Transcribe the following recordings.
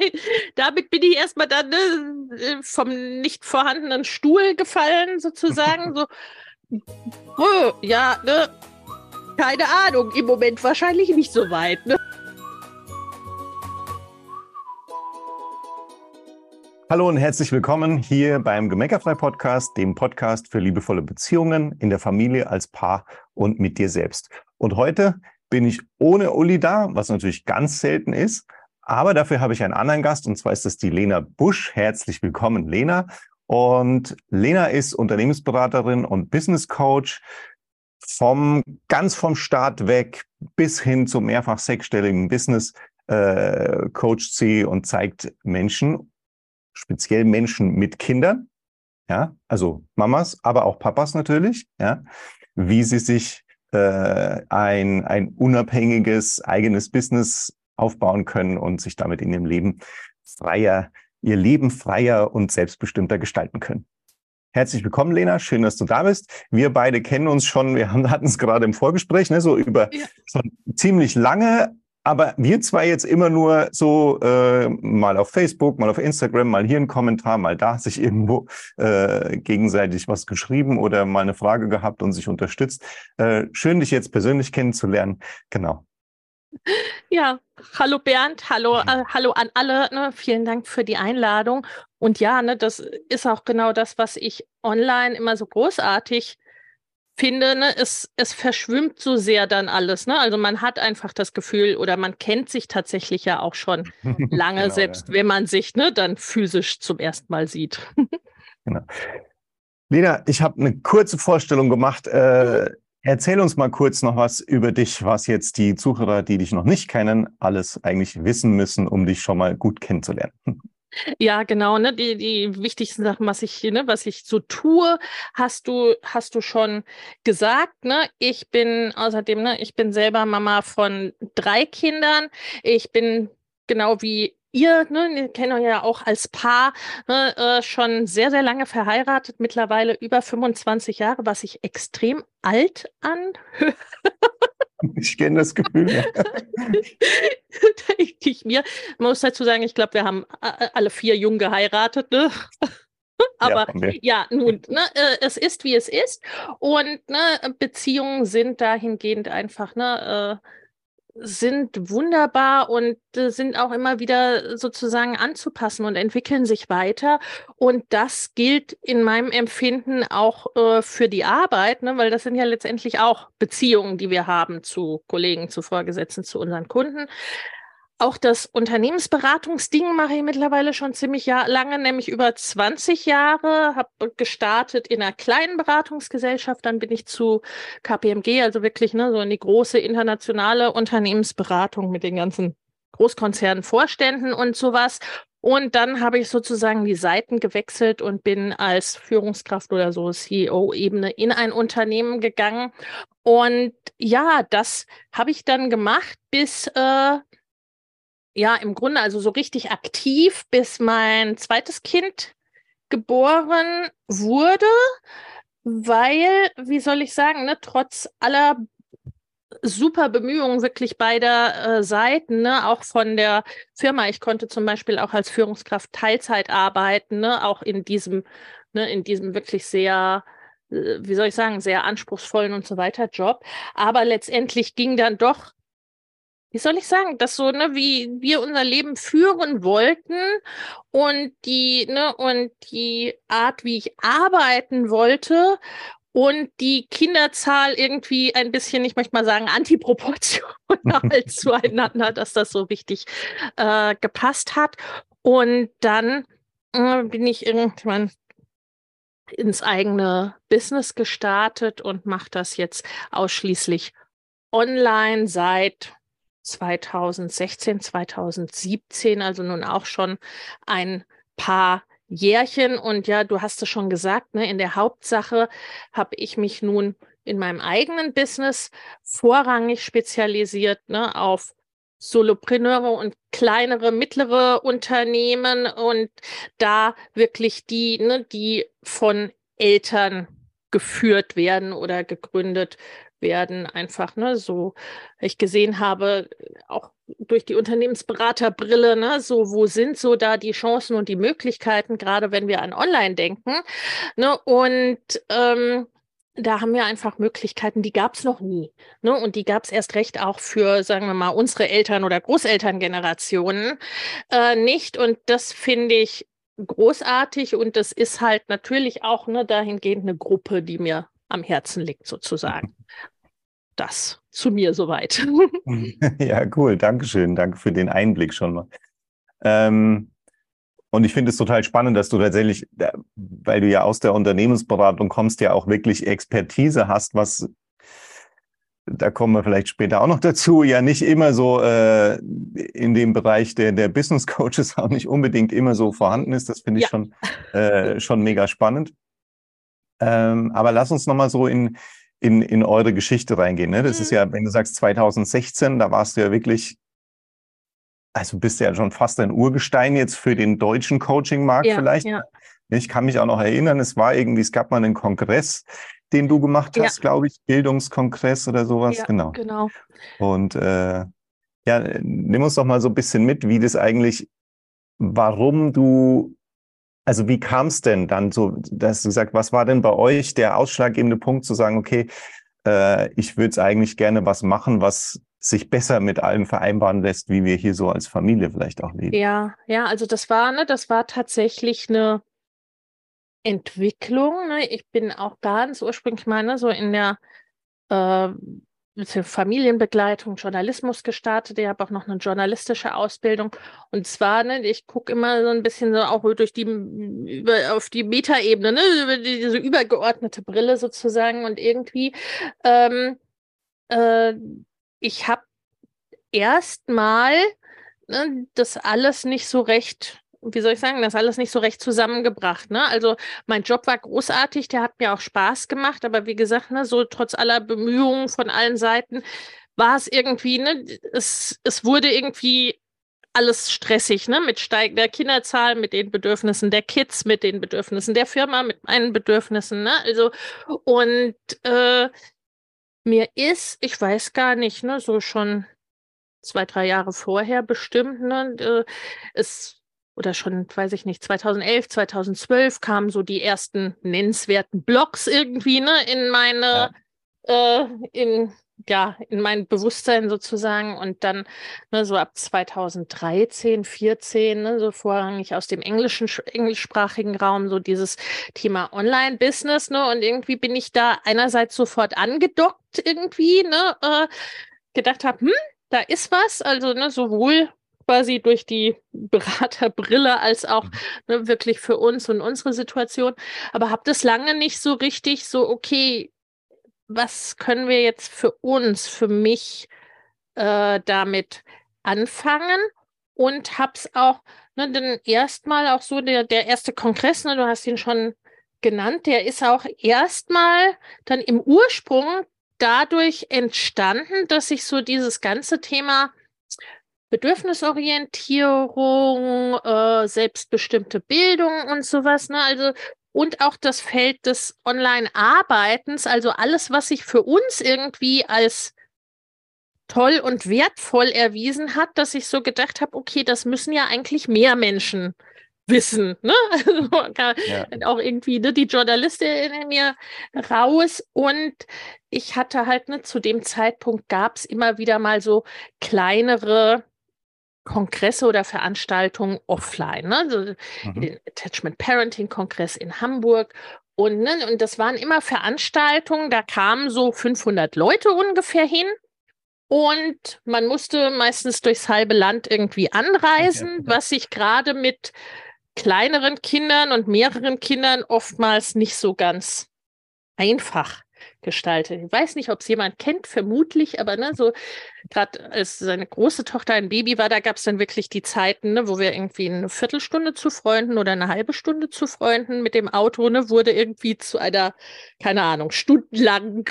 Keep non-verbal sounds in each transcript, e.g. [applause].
[laughs] damit bin ich erstmal dann ne, vom nicht vorhandenen Stuhl gefallen, sozusagen. [laughs] so, ja, ne, keine Ahnung, im Moment wahrscheinlich nicht so weit. Ne? Hallo und herzlich willkommen hier beim Gemeckerfrei Podcast, dem Podcast für liebevolle Beziehungen in der Familie, als Paar und mit dir selbst. Und heute bin ich ohne Uli da, was natürlich ganz selten ist. Aber dafür habe ich einen anderen Gast und zwar ist das die Lena Busch. Herzlich willkommen, Lena. Und Lena ist Unternehmensberaterin und Business Coach. Vom ganz vom Start weg bis hin zum mehrfach sechsstelligen Business äh, coacht sie und zeigt Menschen speziell Menschen mit Kindern, ja, also Mamas, aber auch Papas natürlich, ja, wie sie sich äh, ein, ein unabhängiges eigenes Business aufbauen können und sich damit in ihrem Leben freier, ihr Leben freier und selbstbestimmter gestalten können. Herzlich willkommen, Lena. Schön, dass du da bist. Wir beide kennen uns schon. Wir hatten es gerade im Vorgespräch, ne, so über ja. so ziemlich lange, aber wir zwei jetzt immer nur so äh, mal auf Facebook, mal auf Instagram, mal hier ein Kommentar, mal da sich irgendwo äh, gegenseitig was geschrieben oder mal eine Frage gehabt und sich unterstützt. Äh, schön, dich jetzt persönlich kennenzulernen. Genau. Ja, hallo Bernd, hallo, äh, hallo an alle. Ne? Vielen Dank für die Einladung. Und ja, ne, das ist auch genau das, was ich online immer so großartig finde, ne, es, es verschwimmt so sehr dann alles. Ne? Also man hat einfach das Gefühl oder man kennt sich tatsächlich ja auch schon [laughs] lange, genau, selbst ja. wenn man sich ne, dann physisch zum ersten Mal sieht. [laughs] genau. Lena, ich habe eine kurze Vorstellung gemacht. Äh, erzähl uns mal kurz noch was über dich, was jetzt die Zuhörer, die dich noch nicht kennen, alles eigentlich wissen müssen, um dich schon mal gut kennenzulernen. Ja, genau, ne? Die, die wichtigsten Sachen, was ich, ne, was ich so tue, hast du, hast du schon gesagt, ne? Ich bin außerdem, ne, ich bin selber Mama von drei Kindern. Ich bin genau wie ihr, ne, ihr kennt euch ja auch als Paar, ne, äh, schon sehr, sehr lange verheiratet, mittlerweile über 25 Jahre, was sich extrem alt anhört. [laughs] Ich kenne das Gefühl. Ja. [laughs] Denke ich mir. Man muss dazu sagen, ich glaube, wir haben äh, alle vier jung geheiratet. Ne? [laughs] Aber ja, ja, nun, ne, äh, es ist, wie es ist. Und ne, Beziehungen sind dahingehend einfach ne, äh, sind wunderbar und äh, sind auch immer wieder sozusagen anzupassen und entwickeln sich weiter. Und das gilt in meinem Empfinden auch äh, für die Arbeit, ne? weil das sind ja letztendlich auch Beziehungen, die wir haben zu Kollegen, zu Vorgesetzten, zu unseren Kunden. Auch das Unternehmensberatungsding mache ich mittlerweile schon ziemlich lange, nämlich über 20 Jahre. Habe gestartet in einer kleinen Beratungsgesellschaft, dann bin ich zu KPMG, also wirklich ne, so in die große internationale Unternehmensberatung mit den ganzen Großkonzernen, Vorständen und sowas. Und dann habe ich sozusagen die Seiten gewechselt und bin als Führungskraft oder so CEO-Ebene in ein Unternehmen gegangen. Und ja, das habe ich dann gemacht bis äh, ja, im Grunde also so richtig aktiv, bis mein zweites Kind geboren wurde, weil, wie soll ich sagen, ne, trotz aller super Bemühungen wirklich beider äh, Seiten, ne, auch von der Firma. Ich konnte zum Beispiel auch als Führungskraft Teilzeit arbeiten, ne, auch in diesem, ne, in diesem wirklich sehr äh, wie soll ich sagen, sehr anspruchsvollen und so weiter Job. Aber letztendlich ging dann doch wie soll ich sagen, das so, ne, wie wir unser Leben führen wollten und die, ne, und die Art, wie ich arbeiten wollte und die Kinderzahl irgendwie ein bisschen, ich möchte mal sagen, antiproportional [laughs] zueinander, dass das so wichtig äh, gepasst hat. Und dann äh, bin ich irgendwann ins eigene Business gestartet und mache das jetzt ausschließlich online seit 2016, 2017, also nun auch schon ein paar Jährchen. Und ja, du hast es schon gesagt, ne, in der Hauptsache habe ich mich nun in meinem eigenen Business vorrangig spezialisiert ne, auf Solopreneure und kleinere, mittlere Unternehmen und da wirklich die, ne, die von Eltern geführt werden oder gegründet werden. Einfach, ne, so ich gesehen habe, auch durch die Unternehmensberaterbrille, ne, so wo sind so da die Chancen und die Möglichkeiten, gerade wenn wir an Online denken. Ne, und ähm, da haben wir einfach Möglichkeiten, die gab es noch nie. Ne? Und die gab es erst recht auch für, sagen wir mal, unsere Eltern- oder Großelterngenerationen äh, nicht. Und das finde ich großartig. Und das ist halt natürlich auch ne, dahingehend eine Gruppe, die mir am Herzen liegt, sozusagen. [laughs] Das zu mir soweit. [laughs] ja, cool. Dankeschön. Danke für den Einblick schon mal. Ähm, und ich finde es total spannend, dass du tatsächlich, weil du ja aus der Unternehmensberatung kommst, ja auch wirklich Expertise hast, was, da kommen wir vielleicht später auch noch dazu, ja nicht immer so äh, in dem Bereich der, der Business Coaches [laughs] auch nicht unbedingt immer so vorhanden ist. Das finde ich ja. schon, äh, schon mega spannend. Ähm, aber lass uns nochmal so in, in, in eure Geschichte reingehen. Ne? Das mhm. ist ja, wenn du sagst 2016, da warst du ja wirklich also bist du ja schon fast ein Urgestein jetzt für den deutschen Coaching-Markt ja, vielleicht. Ja. Ich kann mich auch noch erinnern, es war irgendwie, es gab mal einen Kongress, den du gemacht hast, ja. glaube ich, Bildungskongress oder sowas. genau. genau. Und äh, ja, nimm uns doch mal so ein bisschen mit, wie das eigentlich, warum du, also wie kam es denn dann so, dass du gesagt, was war denn bei euch der ausschlaggebende Punkt zu sagen, okay, äh, ich würde es eigentlich gerne was machen, was sich besser mit allem vereinbaren lässt, wie wir hier so als Familie vielleicht auch leben. Ja, ja, also das war, ne, das war tatsächlich eine Entwicklung. Ne? Ich bin auch ganz ursprünglich mal ne, so in der äh, Familienbegleitung, Journalismus gestartet. Ich habe auch noch eine journalistische Ausbildung. Und zwar, ne, ich gucke immer so ein bisschen so auch durch die über auf die Metaebene, ne, über diese übergeordnete Brille sozusagen. Und irgendwie ähm, äh, ich habe erstmal ne, das alles nicht so recht, wie soll ich sagen, das alles nicht so recht zusammengebracht. Ne? Also mein Job war großartig, der hat mir auch Spaß gemacht, aber wie gesagt, ne, so trotz aller Bemühungen von allen Seiten war es irgendwie, ne, es, es wurde irgendwie alles stressig, ne? Mit steigender Kinderzahl, mit den Bedürfnissen der Kids, mit den Bedürfnissen der Firma, mit meinen Bedürfnissen, ne? Also, und äh, mir ist, ich weiß gar nicht, ne, so schon zwei, drei Jahre vorher bestimmt, ne, äh, es oder schon, weiß ich nicht, 2011, 2012 kamen so die ersten nennenswerten Blogs irgendwie, ne, in meine, ja. äh, in, ja, in mein Bewusstsein sozusagen. Und dann ne, so ab 2013, 14, ne, so vorrangig aus dem englischen, englischsprachigen Raum, so dieses Thema Online-Business, ne, und irgendwie bin ich da einerseits sofort angedockt irgendwie, ne, äh, gedacht habe, hm, da ist was, also ne, sowohl quasi durch die Beraterbrille als auch mhm. ne, wirklich für uns und unsere Situation, aber habe das lange nicht so richtig so, okay, was können wir jetzt für uns, für mich äh, damit anfangen? Und hab's auch, ne, denn erstmal auch so der, der erste Kongress, ne, du hast ihn schon genannt, der ist auch erstmal dann im Ursprung dadurch entstanden, dass sich so dieses ganze Thema Bedürfnisorientierung, äh, selbstbestimmte Bildung und sowas, ne, also und auch das Feld des Online-Arbeitens, also alles, was sich für uns irgendwie als toll und wertvoll erwiesen hat, dass ich so gedacht habe, okay, das müssen ja eigentlich mehr Menschen wissen. Ne? [laughs] Also ja. auch irgendwie ne, die Journalistin in mir raus. Und ich hatte halt, ne, zu dem Zeitpunkt gab es immer wieder mal so kleinere Kongresse oder Veranstaltungen offline. Ne? Also mhm. Den Attachment Parenting Kongress in Hamburg. Und, ne, und das waren immer Veranstaltungen, da kamen so 500 Leute ungefähr hin. Und man musste meistens durchs halbe Land irgendwie anreisen, was sich gerade mit kleineren Kindern und mehreren Kindern oftmals nicht so ganz einfach gestaltet. Ich weiß nicht, ob es jemand kennt, vermutlich, aber ne, so gerade als seine große Tochter ein Baby war, da gab es dann wirklich die Zeiten, ne, wo wir irgendwie eine Viertelstunde zu Freunden oder eine halbe Stunde zu Freunden mit dem Auto, ne, wurde irgendwie zu einer, keine Ahnung, stundenlang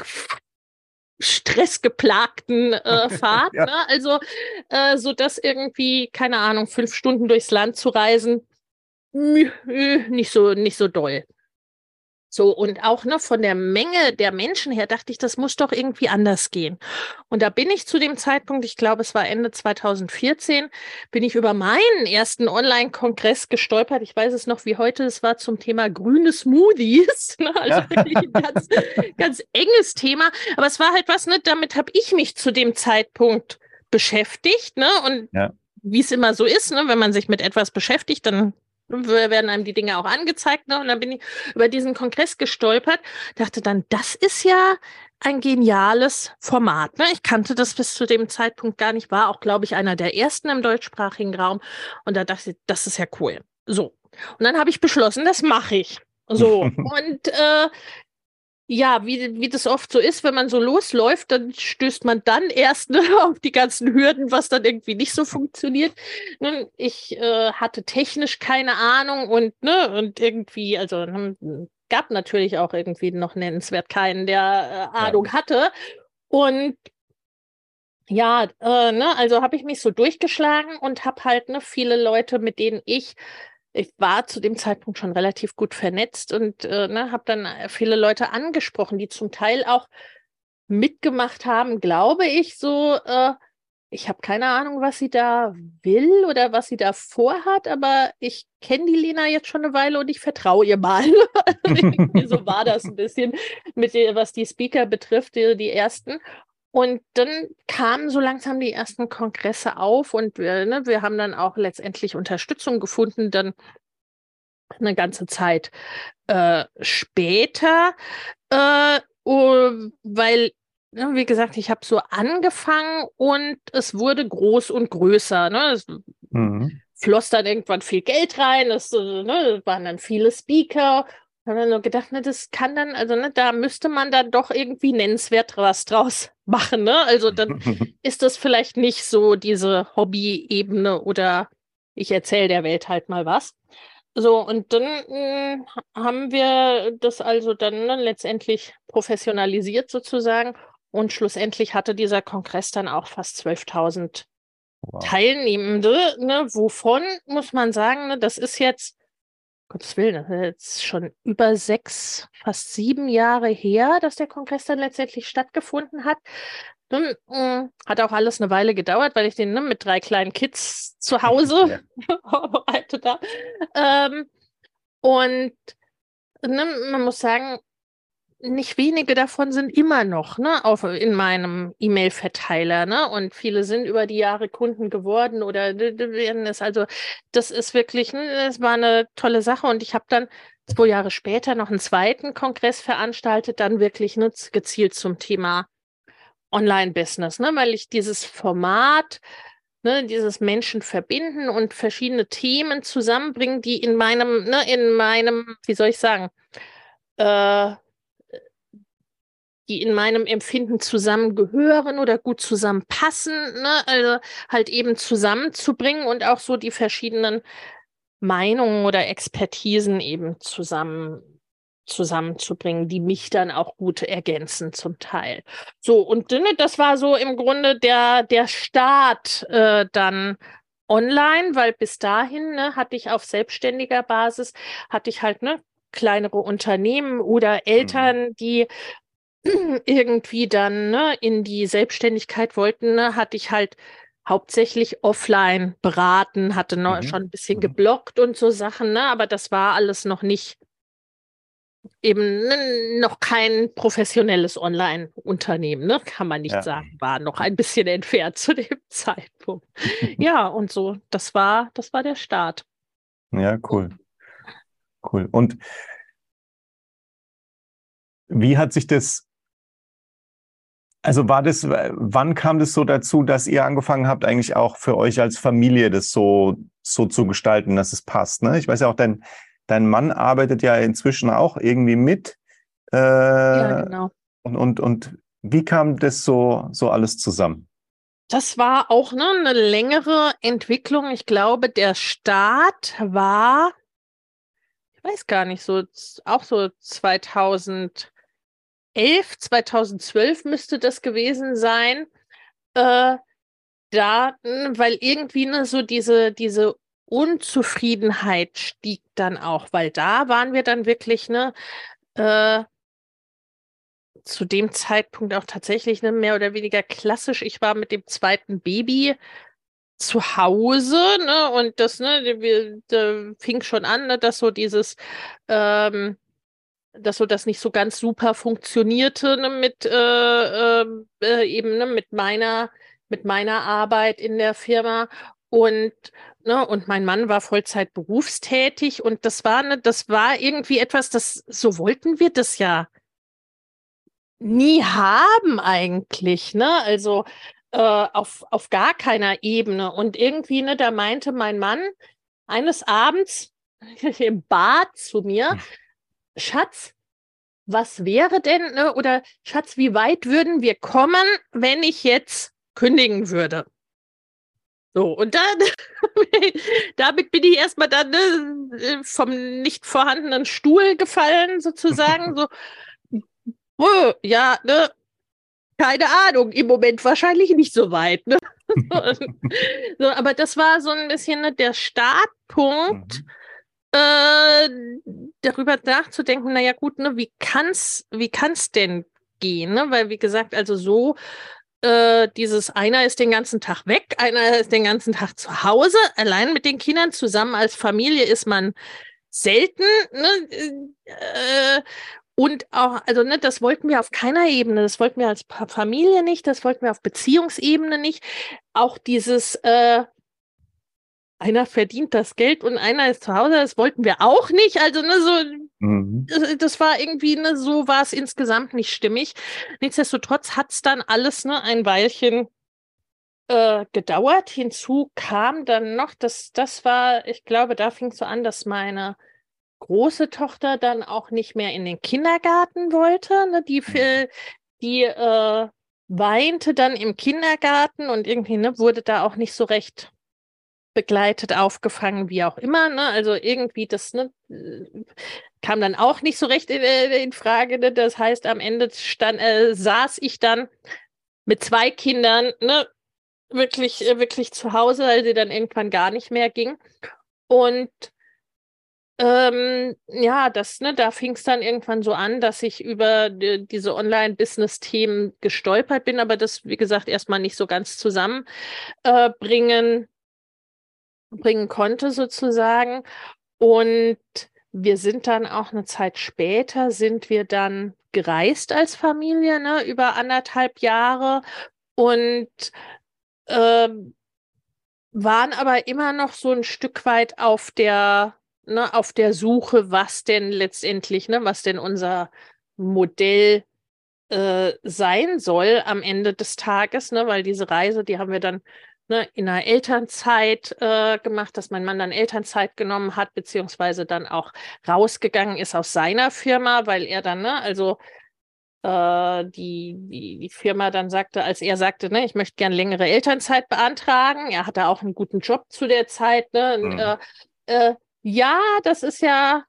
stressgeplagten äh, [laughs] Fahrt. ja. ne? Also äh, so dass irgendwie, keine Ahnung, fünf Stunden durchs Land zu reisen, nicht so, nicht so doll. So, und auch ne, von der Menge der Menschen her dachte ich, das muss doch irgendwie anders gehen. Und da bin ich zu dem Zeitpunkt, ich glaube, es war Ende 2014, bin ich über meinen ersten Online-Kongress gestolpert. Ich weiß es noch wie heute, es war zum Thema grüne Smoothies. [laughs] Ne? Also ja. wirklich ein ganz, ganz enges Thema. Aber es war halt was, ne, damit habe ich mich zu dem Zeitpunkt beschäftigt. Ne? Und ja. wie es immer so ist, ne, wenn man sich mit etwas beschäftigt, dann werden einem die Dinge auch angezeigt. Ne? Und dann bin ich über diesen Kongress gestolpert, dachte dann, das ist ja ein geniales Format. Ne? Ich kannte das bis zu dem Zeitpunkt gar nicht, war auch, glaube ich, einer der ersten im deutschsprachigen Raum. Und da dachte ich, das ist ja cool. So. Und dann habe ich beschlossen, das mache ich. So. [laughs] und äh, ja, wie, wie das oft so ist, wenn man so losläuft, dann stößt man dann erst ne, [laughs] auf die ganzen Hürden, was dann irgendwie nicht so funktioniert. Nun, ich äh, hatte technisch keine Ahnung und, ne, und irgendwie, also hm, gab natürlich auch irgendwie noch nennenswert keinen, der äh, Ahnung ja. hatte. Und ja, äh, ne, also habe ich mich so durchgeschlagen und habe halt ne, viele Leute, mit denen ich ich war zu dem Zeitpunkt schon relativ gut vernetzt und äh, ne, habe dann äh, viele Leute angesprochen, die zum Teil auch mitgemacht haben, glaube ich, so. Äh, ich habe keine Ahnung, was sie da will oder was sie da vorhat, aber ich kenne die Lena jetzt schon eine Weile und ich vertraue ihr mal. [laughs] so war das ein bisschen mit was die Speaker betrifft, die, die ersten. Und dann kamen so langsam die ersten Kongresse auf und wir, ne, wir haben dann auch letztendlich Unterstützung gefunden, dann eine ganze Zeit äh, später, äh, weil, ne, wie gesagt, ich habe so angefangen und es wurde groß und größer. Ne? Es mhm. floss dann irgendwann viel Geld rein, es äh, ne, waren dann viele Speaker habe dann nur gedacht, ne, das kann dann, also ne, da müsste man dann doch irgendwie nennenswert was draus [laughs] machen, ne? Also dann [laughs] ist das vielleicht nicht so diese Hobby-Ebene oder ich erzähle der Welt halt mal was. So, und dann mh, hm, haben wir das also dann ne, letztendlich professionalisiert sozusagen und schlussendlich hatte dieser Kongress dann auch fast 12.000 wow. Teilnehmende, ne, wovon muss man sagen, ne, das ist jetzt Gottes Willen, das ist jetzt schon über sechs, fast sieben Jahre her, dass der Kongress dann letztendlich stattgefunden hat. Mm, hat auch alles eine Weile gedauert, weil ich den ne, mit drei kleinen Kids zu [laughs] Hause hatte [laughs] da. Ähm, und ne, man muss sagen, nicht wenige davon sind immer noch ne, auf, in meinem E-Mail-Verteiler. Ne? Und viele sind über die Jahre Kunden geworden oder werden es. Also, das ist wirklich, ne, das war eine tolle Sache. Und ich habe dann zwei Jahre später noch einen zweiten Kongress veranstaltet, dann wirklich ne, gezielt zum Thema Online-Business, ne? weil ich dieses Format, ne, dieses Menschen verbinden und verschiedene Themen zusammenbringen, die in meinem, ne, in meinem, wie soll ich sagen, äh, die in meinem Empfinden zusammengehören oder gut zusammenpassen, ne? also halt eben zusammenzubringen und auch so die verschiedenen Meinungen oder Expertisen eben zusammen zusammenzubringen, die mich dann auch gut ergänzen zum Teil. So, und ne, das war so im Grunde der, der Start äh, dann online, weil bis dahin ne, hatte ich auf selbstständiger Basis, hatte ich halt ne, kleinere Unternehmen oder Eltern, mhm. die [clears throat] irgendwie dann ne, in die Selbstständigkeit wollten, ne, hatte ich halt hauptsächlich offline beraten, hatte noch, mhm. schon ein bisschen mhm. geblockt und so Sachen, ne, aber das war alles noch nicht eben ne, noch kein professionelles Online-Unternehmen, ne? kann man nicht ja. sagen, war noch ein bisschen [laughs] entfernt zu dem Zeitpunkt. [laughs] ja, und so, das war, das war der Start. Ja, cool. Cool. Und wie hat sich das also war das, wann kam das so dazu, dass ihr angefangen habt, eigentlich auch für euch als Familie das so, so zu gestalten, dass es passt? Ne? Ich weiß ja auch, dein, dein Mann arbeitet ja inzwischen auch irgendwie mit. Äh, ja, genau. Und, und, und wie kam das so, so alles zusammen? Das war auch ne, eine längere Entwicklung. Ich glaube, der Start war, ich weiß gar nicht, so auch so 2000. 2011, 2012 müsste das gewesen sein. Äh, da, weil irgendwie ne, so diese, diese Unzufriedenheit stieg dann auch, weil da waren wir dann wirklich, ne, äh, zu dem Zeitpunkt auch tatsächlich ne, mehr oder weniger klassisch. Ich war mit dem zweiten Baby zu Hause, ne, und das, ne, wir, da fing schon an, ne, dass so dieses, ähm, dass so das nicht so ganz super funktionierte ne, mit äh, ähm, äh, eben ne, mit meiner mit meiner Arbeit in der Firma und ne, und mein Mann war Vollzeit berufstätig und das war ne, das war irgendwie etwas, das so wollten wir das ja nie haben eigentlich, ne? Also äh, auf, auf gar keiner Ebene. Und irgendwie, ne, da meinte mein Mann eines Abends [laughs] im Bad zu mir, hm. Schatz, was wäre denn, ne, oder Schatz, wie weit würden wir kommen, wenn ich jetzt kündigen würde? So, und dann, [laughs] damit bin ich erstmal dann ne, vom nicht vorhandenen Stuhl gefallen, sozusagen. so, [laughs] oh, ja, ne, keine Ahnung, im Moment wahrscheinlich nicht so weit. Ne? [laughs] so, aber das war so ein bisschen ne, der Startpunkt, mhm. Äh, darüber nachzudenken, naja gut, ne, wie kann's, wie kann's denn gehen? Ne? Weil, wie gesagt, also so äh, dieses einer ist den ganzen Tag weg, einer ist den ganzen Tag zu Hause, allein mit den Kindern zusammen als Familie ist man selten. Ne? Äh, und auch, also ne, das wollten wir auf keiner Ebene, das wollten wir als Familie nicht, das wollten wir auf Beziehungsebene nicht. Auch dieses, äh, einer verdient das Geld und einer ist zu Hause, das wollten wir auch nicht. Also, ne, so, mhm. das, war irgendwie, ne, so war es insgesamt nicht stimmig. Nichtsdestotrotz hat es dann alles ne, ein Weilchen äh, gedauert. Hinzu kam dann noch, dass das war, ich glaube, da fing es so an, dass meine große Tochter dann auch nicht mehr in den Kindergarten wollte. Ne? Die, mhm. die äh, weinte dann im Kindergarten und irgendwie ne, wurde da auch nicht so recht begleitet, aufgefangen, wie auch immer. Ne? Also irgendwie das ne, kam dann auch nicht so recht in, äh, in Frage. Ne? Das heißt, am Ende stand, äh, saß ich dann mit zwei Kindern ne, wirklich, äh, wirklich zu Hause, weil sie dann irgendwann gar nicht mehr ging. Und ähm, ja, das, ne, da fing es dann irgendwann so an, dass ich über die, diese Online-Business-Themen gestolpert bin, aber das, wie gesagt, erstmal nicht so ganz zusammenbringen äh, bringen konnte, sozusagen. Und wir sind dann auch eine Zeit später, sind wir dann gereist als Familie, ne, über anderthalb Jahre und äh, waren aber immer noch so ein Stück weit auf der ne, auf der Suche, was denn letztendlich, ne, was denn unser Modell äh, sein soll am Ende des Tages, ne, weil diese Reise, die haben wir dann ne, in der Elternzeit äh, gemacht, dass mein Mann dann Elternzeit genommen hat, beziehungsweise dann auch rausgegangen ist aus seiner Firma, weil er dann, ne, also äh, die, die, die Firma dann sagte, als er sagte, ne, ich möchte gern längere Elternzeit beantragen, er hatte auch einen guten Job zu der Zeit, ne, mhm. äh, äh, ja, das ist ja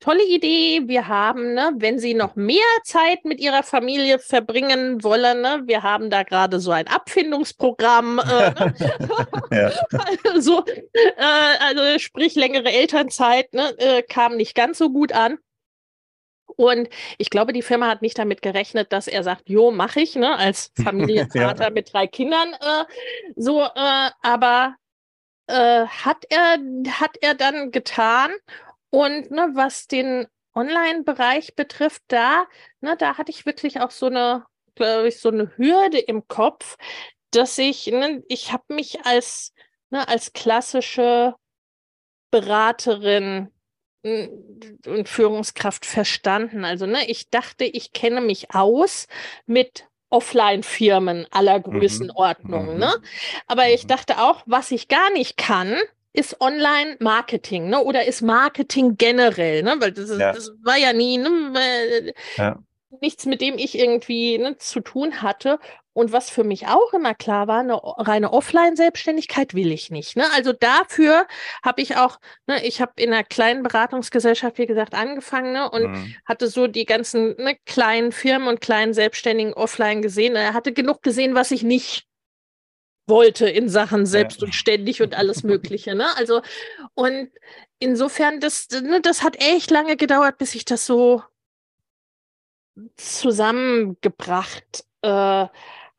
tolle Idee. Wir haben, ne, wenn Sie noch mehr Zeit mit Ihrer Familie verbringen wollen, ne, wir haben da gerade so ein Abfindungsprogramm. Äh, ne? [laughs] also, äh, also sprich längere Elternzeit, ne, äh, kam nicht ganz so gut an. Und ich glaube, die Firma hat nicht damit gerechnet, dass er sagt, jo, mache ich, ne, als [laughs] Familienvater ja. mit drei Kindern. Äh, so, äh, aber äh, hat er, hat er dann getan. Und ne, was den Online-Bereich betrifft, da, ne, da hatte ich wirklich auch so eine, glaube ich, so eine Hürde im Kopf, dass ich, ne, ich habe mich als, ne, als klassische Beraterin und Führungskraft verstanden. Also, ne, ich dachte, ich kenne mich aus mit Offline-Firmen aller mhm. Größenordnungen. Mhm. Ne? Aber ich mhm. dachte auch, was ich gar nicht kann, ist Online-Marketing, ne? Oder ist Marketing generell, ne? Weil das, ist, ja. das war ja nie, ne? Ja. nichts, mit dem ich irgendwie ne, zu tun hatte. Und was für mich auch immer klar war, eine reine Offline-Selbstständigkeit will ich nicht. Ne? Also dafür habe ich auch, ne, ich habe in einer kleinen Beratungsgesellschaft, wie gesagt, angefangen ne, und mhm. hatte so die ganzen ne, kleinen Firmen und kleinen Selbstständigen offline gesehen. Er hatte genug gesehen, was ich nicht wollte in Sachen selbst ja. und ständig und alles Mögliche. Ne? Also, und insofern, das, ne, das hat echt lange gedauert, bis ich das so zusammengebracht äh,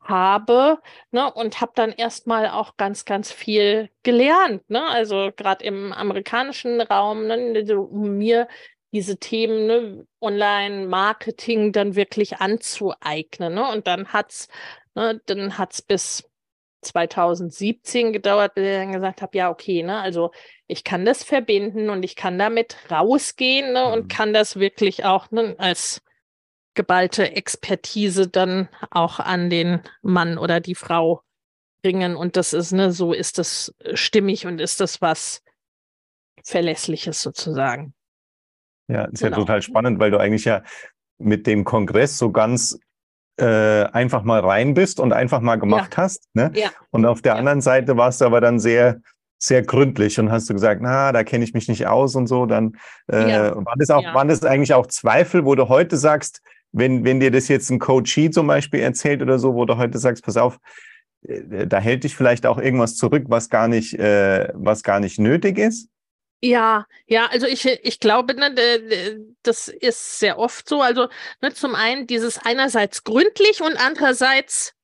habe ne, und habe dann erstmal auch ganz, ganz viel gelernt. Ne? Also gerade im amerikanischen Raum, ne, um mir diese Themen ne, Online-Marketing dann wirklich anzueignen. Ne? Und dann hat's, ne, dann hat's bis 2017 gedauert, bis ich dann gesagt habe, ja, okay, ne, also ich kann das verbinden und ich kann damit rausgehen ne, mhm. und kann das wirklich auch ne, als geballte Expertise dann auch an den Mann oder die Frau bringen. Und das ist, ne, so ist das stimmig und ist das was Verlässliches sozusagen. Ja, ist genau. ja total spannend, weil du eigentlich ja mit dem Kongress so ganz äh, einfach mal rein bist und einfach mal gemacht ja. hast. Ne? Ja. Und auf der ja. anderen Seite warst du aber dann sehr, sehr gründlich und hast du gesagt, na, da kenne ich mich nicht aus und so. Dann äh, ja. waren, das auch, waren das eigentlich auch Zweifel, wo du heute sagst, wenn, wenn dir das jetzt ein Coachie zum Beispiel erzählt oder so, wo du heute sagst, pass auf, äh, da hält dich vielleicht auch irgendwas zurück, was gar nicht, äh, was gar nicht nötig ist? Ja, ja, also ich, ich glaube, ne, das ist sehr oft so. Also ne, zum einen dieses einerseits gründlich und andererseits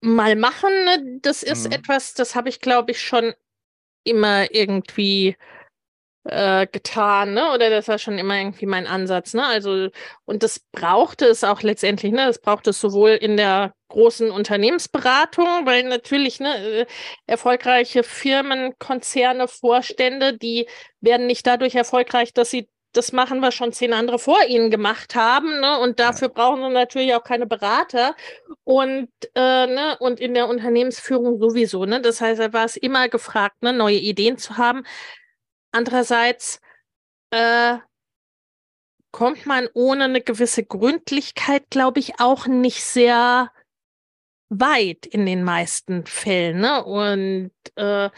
mal machen, ne, das ist mhm. etwas, das habe ich, glaube ich, schon immer irgendwie äh, getan, ne? Oder das war schon immer irgendwie mein Ansatz, ne? Also, und das brauchte es auch letztendlich, ne? Das brauchte es sowohl in der großen Unternehmensberatung, weil natürlich, ne, äh, erfolgreiche Firmen, Konzerne, Vorstände, die werden nicht dadurch erfolgreich, dass sie das machen, was schon zehn andere vor ihnen gemacht haben, ne? Und dafür brauchen sie natürlich auch keine Berater. Und, äh, ne, und in der Unternehmensführung sowieso, ne? Das heißt, er war es immer gefragt, ne, neue Ideen zu haben. Andererseits äh, kommt man ohne eine gewisse Gründlichkeit, glaube ich, auch nicht sehr weit in den meisten Fällen. Ne? Und äh,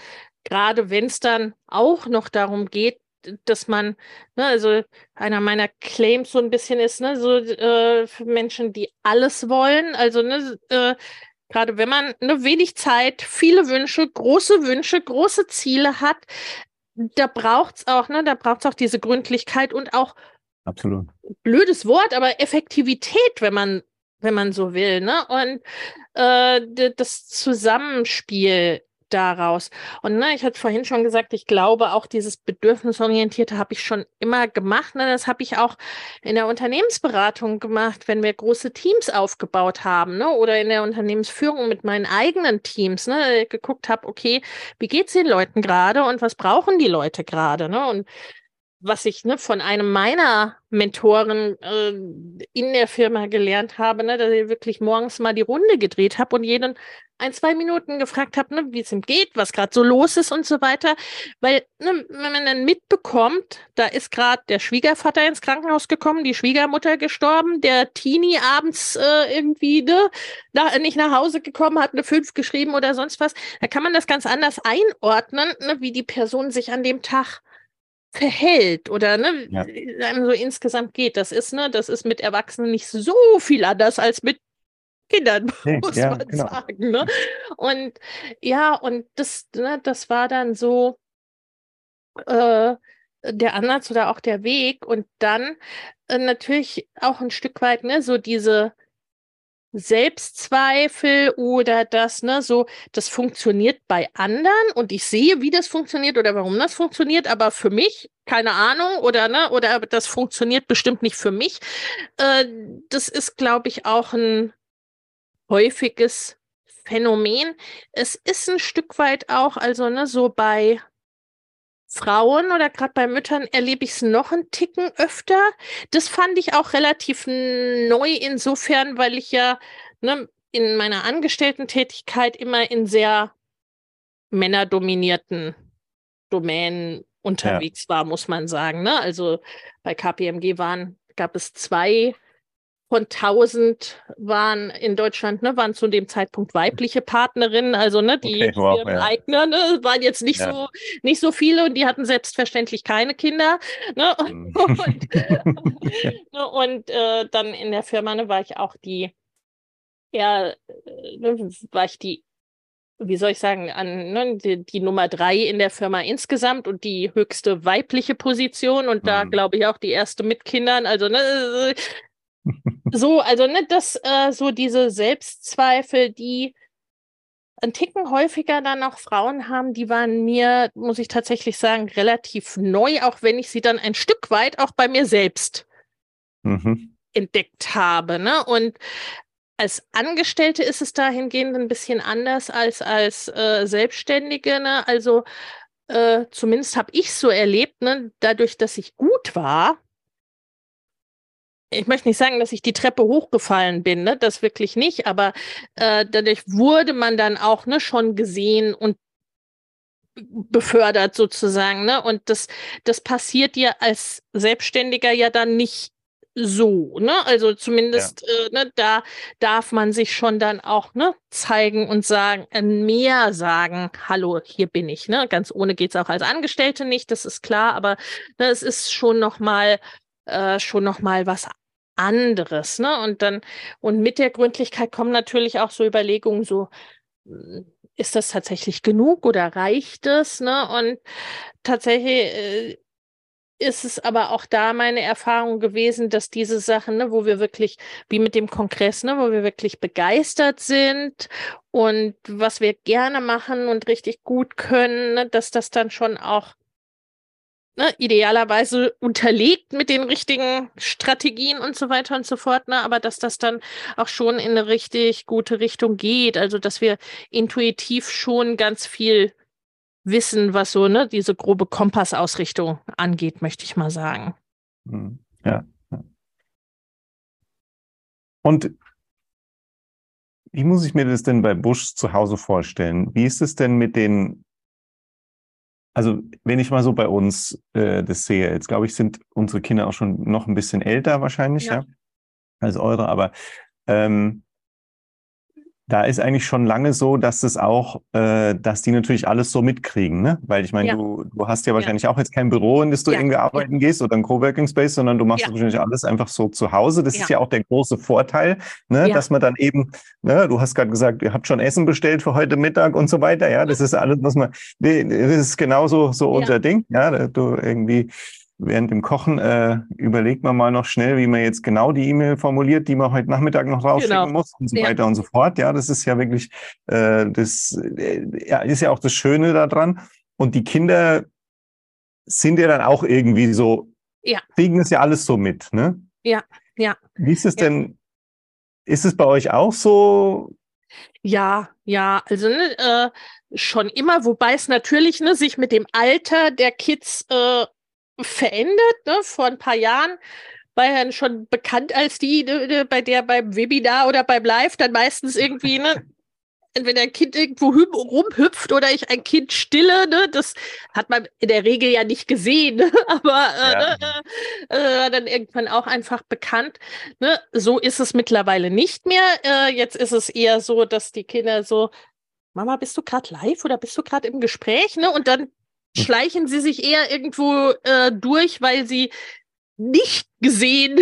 gerade wenn es dann auch noch darum geht, dass man, ne, also einer meiner Claims so ein bisschen ist, ne, so äh, für Menschen, die alles wollen, also ne, äh, gerade wenn man ne, wenig Zeit, viele Wünsche, große Wünsche, große Ziele hat, da braucht's auch, ne, da braucht's auch diese Gründlichkeit und auch Absolut. Blödes Wort, aber Effektivität, wenn man, wenn man so will, ne? Und äh, das Zusammenspiel daraus. Und ne, ich hatte vorhin schon gesagt, ich glaube, auch dieses Bedürfnisorientierte habe ich schon immer gemacht. Ne? Das habe ich auch in der Unternehmensberatung gemacht, wenn wir große Teams aufgebaut haben, ne? Oder in der Unternehmensführung mit meinen eigenen Teams, ne, geguckt habe, okay, wie geht's den Leuten gerade und was brauchen die Leute gerade, ne? Und was ich ne, von einem meiner Mentoren äh, in der Firma gelernt habe, ne, dass ich wirklich morgens mal die Runde gedreht habe und jeden ein, zwei Minuten gefragt habe, ne, wie es ihm geht, was gerade so los ist und so weiter. Weil, ne, wenn man dann mitbekommt, da ist gerade der Schwiegervater ins Krankenhaus gekommen, die Schwiegermutter gestorben, der Teenie abends äh, irgendwie ne, da, nicht nach Hause gekommen, hat eine Fünf geschrieben oder sonst was, da kann man das ganz anders einordnen, ne, wie die Person sich an dem Tag verhält oder ne, ja. einem so insgesamt geht. Das ist, ne, das ist mit Erwachsenen nicht so viel anders als mit Kindern, [laughs] muss ja, man genau. sagen. Ne? Und ja, und das, ne, das war dann so äh, der Ansatz oder auch der Weg. Und dann äh, natürlich auch ein Stück weit, ne, so diese Selbstzweifel oder das, ne, so, das funktioniert bei anderen und ich sehe, wie das funktioniert oder warum das funktioniert, aber für mich, keine Ahnung, oder, ne, oder das funktioniert bestimmt nicht für mich. Äh, das ist, glaube ich, auch ein häufiges Phänomen. Es ist ein Stück weit auch, also, ne, so bei Frauen oder gerade bei Müttern erlebe ich es noch einen Ticken öfter. Das fand ich auch relativ neu insofern, weil ich ja ne, in meiner Angestellten-Tätigkeit immer in sehr männerdominierten Domänen unterwegs ja. war, muss man sagen. Ne? Also bei KPMG waren, gab es zwei von 1000 waren in Deutschland, ne, waren zu dem Zeitpunkt weibliche Partnerinnen, also ne, die okay, wow, ja. Eigner, ne, waren jetzt nicht ja. so nicht so viele und die hatten selbstverständlich keine Kinder. Ne, mhm. [laughs] und, [laughs] ne, und äh, dann in der Firma ne, war ich auch die, ja, äh, ne, war ich die wie soll ich sagen, an ne, die, die, Nummer drei in der Firma insgesamt und die höchste weibliche Position und da mhm. glaube ich auch die erste mit Kindern. Also ne, so, also ne, das äh, so diese Selbstzweifel, die ein Ticken häufiger dann auch Frauen haben, die waren mir, muss ich tatsächlich sagen, relativ neu, auch wenn ich sie dann ein Stück weit auch bei mir selbst mhm. entdeckt habe. Ne? Und als Angestellte ist es dahingehend ein bisschen anders als als äh, Selbstständige. Ne? Also äh, zumindest habe ich so erlebt, ne? dadurch, dass ich gut war, ich möchte nicht sagen, dass ich die Treppe hochgefallen bin, ne? das wirklich nicht, aber äh, dadurch wurde man dann auch ne, schon gesehen und befördert sozusagen. Ne? Und das, das passiert dir als Selbstständiger ja dann nicht so, ne? Also zumindest ja. äh, ne, da darf man sich schon dann auch ne, zeigen und sagen, äh, mehr sagen, hallo, hier bin ich, ne? Ganz ohne geht's auch als Angestellte nicht, das ist klar, aber ne, es ist schon nochmal äh, schon noch mal was anderes, ne? Und dann, und mit der Gründlichkeit kommen natürlich auch so Überlegungen, so, hm, ist das tatsächlich genug oder reicht es, ne? Und tatsächlich äh, ist es aber auch da meine Erfahrung gewesen, dass diese Sachen, ne, wo wir wirklich, wie mit dem Kongress, ne, wo wir wirklich begeistert sind und was wir gerne machen und richtig gut können, ne, dass das dann schon auch ne, idealerweise unterlegt mit den richtigen Strategien und so weiter und so fort, ne, aber dass das dann auch schon in eine richtig gute Richtung geht. Also dass wir intuitiv schon ganz viel wissen, was so ne, diese grobe Kompassausrichtung angeht, möchte ich mal sagen. Hm, ja. Und wie muss ich mir das denn bei Busch zu Hause vorstellen? Wie ist es denn mit den also wenn ich mal so bei uns äh, das sehe, jetzt glaube ich, sind unsere Kinder auch schon noch ein bisschen älter wahrscheinlich, ja, ja als eure, aber ähm, da ist eigentlich schon lange so, dass es auch, äh, dass die natürlich alles so mitkriegen, ne? Weil ich meine, ja. du, du hast ja wahrscheinlich ja. auch jetzt kein Büro, in das du ja. irgendwie arbeiten gehst oder ein Coworking Space, sondern du machst wahrscheinlich alles einfach so zu Hause. Das ist ja auch der große Vorteil, ne? Dass man dann eben, ne, du hast gerade gesagt, ihr habt schon Essen bestellt für heute Mittag und so weiter, ja. Das ist alles, was man, das ist genauso so unser Ding, ja. Du irgendwie während dem Kochen äh, überlegt man mal noch schnell, wie man jetzt genau die E-Mail formuliert, die man heute Nachmittag noch rausschicken genau. muss und so ja. weiter und so fort. Ja, das ist ja wirklich, äh, das äh, ja, ist ja auch das Schöne daran. Und die Kinder sind ja dann auch irgendwie so, ja. kriegen es ja alles so mit, ne? Ja, ja. Wie ist es ja. denn, ist es bei euch auch so? Ja, ja, also ne, äh, schon immer, wobei es natürlich ne, sich mit dem Alter der Kids äh, verändert. Ne? Vor ein paar Jahren war ja schon bekannt als die, ne, ne, bei der beim Webinar oder beim Live dann meistens irgendwie, ne, entweder ein Kind irgendwo rumhüpft oder ich ein Kind stille, ne, das hat man in der Regel ja nicht gesehen, ne? [laughs] aber äh, ja. ne, äh, dann irgendwann auch einfach bekannt. Ne? So ist es mittlerweile nicht mehr. Äh, jetzt ist es eher so, dass die Kinder so, Mama, bist du gerade live oder bist du gerade im Gespräch? Ne? Und dann schleichen sie sich eher irgendwo äh, durch, weil sie nicht gesehen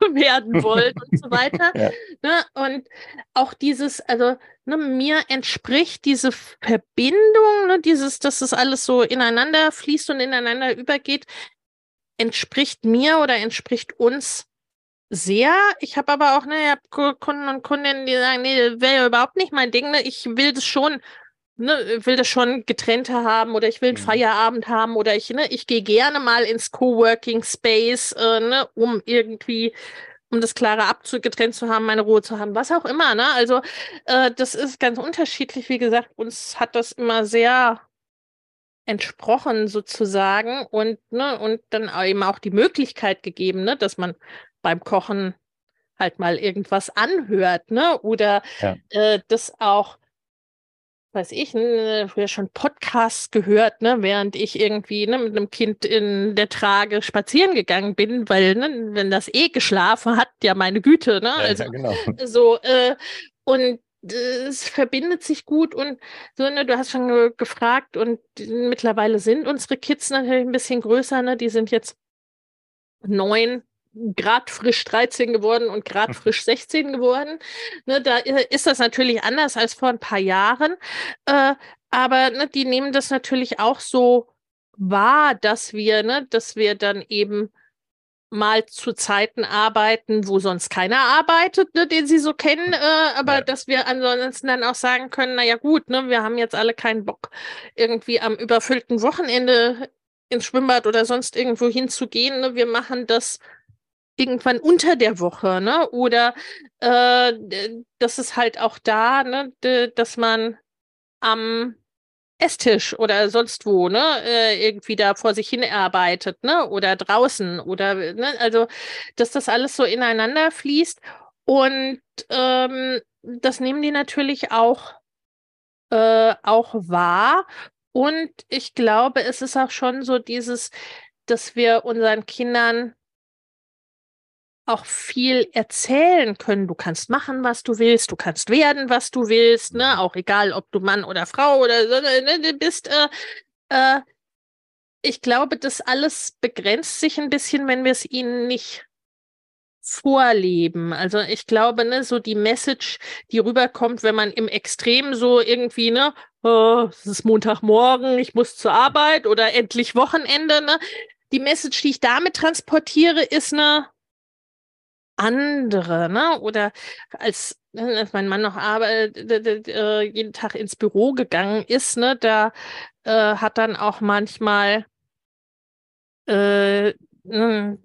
[laughs] werden wollen und so weiter. [laughs] Ja. Ne? Und auch dieses, also ne, mir entspricht diese Verbindung, ne, dieses, dass es alles so ineinander fließt und ineinander übergeht, entspricht mir oder entspricht uns sehr. Ich habe aber auch, ne, Kunden und Kundinnen, die sagen, nee, wäre ja überhaupt nicht mein Ding. Ne? Ich will das schon ne, will das schon getrennter haben oder ich will einen mhm. Feierabend haben oder ich, ne, ich gehe gerne mal ins Coworking Space, äh, ne, um irgendwie um das klare abgetrennt zu haben, meine Ruhe zu haben, was auch immer. Ne? Also äh, das ist ganz unterschiedlich. Wie gesagt, uns hat das immer sehr entsprochen sozusagen und ne, und dann eben auch die Möglichkeit gegeben, ne, dass man beim Kochen halt mal irgendwas anhört, ne? Oder ja. äh, das auch weiß ich, ne, früher schon Podcasts gehört, ne, während ich irgendwie ne, mit einem Kind in der Trage spazieren gegangen bin, weil ne, wenn das eh geschlafen hat, ja meine Güte, ne? Ja, also ja, genau. [laughs] so äh, und es verbindet sich gut und so, ne, du hast schon gefragt und mittlerweile sind unsere Kids natürlich ein bisschen größer, ne? Die sind jetzt neun, grad frisch 13 geworden und grad frisch 16 geworden. Ne, da ist das natürlich anders als vor ein paar Jahren. Äh, aber ne, die nehmen das natürlich auch so wahr, dass wir, ne, dass wir dann eben mal zu Zeiten arbeiten, wo sonst keiner arbeitet, ne, den sie so kennen, äh, aber ja. dass wir ansonsten dann auch sagen können, naja gut, ne, wir haben jetzt alle keinen Bock, irgendwie am überfüllten Wochenende ins Schwimmbad oder sonst irgendwo hinzugehen. Ne? Wir machen das irgendwann unter der Woche, ne? Oder äh, das ist halt auch da, ne, dass man am Esstisch oder sonst wo, ne, äh, irgendwie da vor sich hin arbeitet, ne, oder draußen oder, ne, also, dass das alles so ineinander fließt. Und ähm, das nehmen die natürlich auch, äh, auch wahr. Und ich glaube, es ist auch schon so dieses, dass wir unseren Kindern auch viel erzählen können. Du kannst machen, was du willst, du kannst werden, was du willst, ne? Auch egal, ob du Mann oder Frau oder so ne, ne bist. Äh, äh, ich glaube, das alles begrenzt sich ein bisschen, wenn wir es ihnen nicht vorleben. Also ich glaube, ne, so die Message, die rüberkommt, wenn man im Extrem so irgendwie, ne, oh, es ist Montagmorgen, ich muss zur Arbeit oder endlich Wochenende, ne? Die Message, die ich damit transportiere, ist eine andere, ne? Oder als, ne, als mein Mann noch arbeitet, äh, jeden Tag ins Büro gegangen ist, ne, da äh, hat dann auch manchmal äh, ne,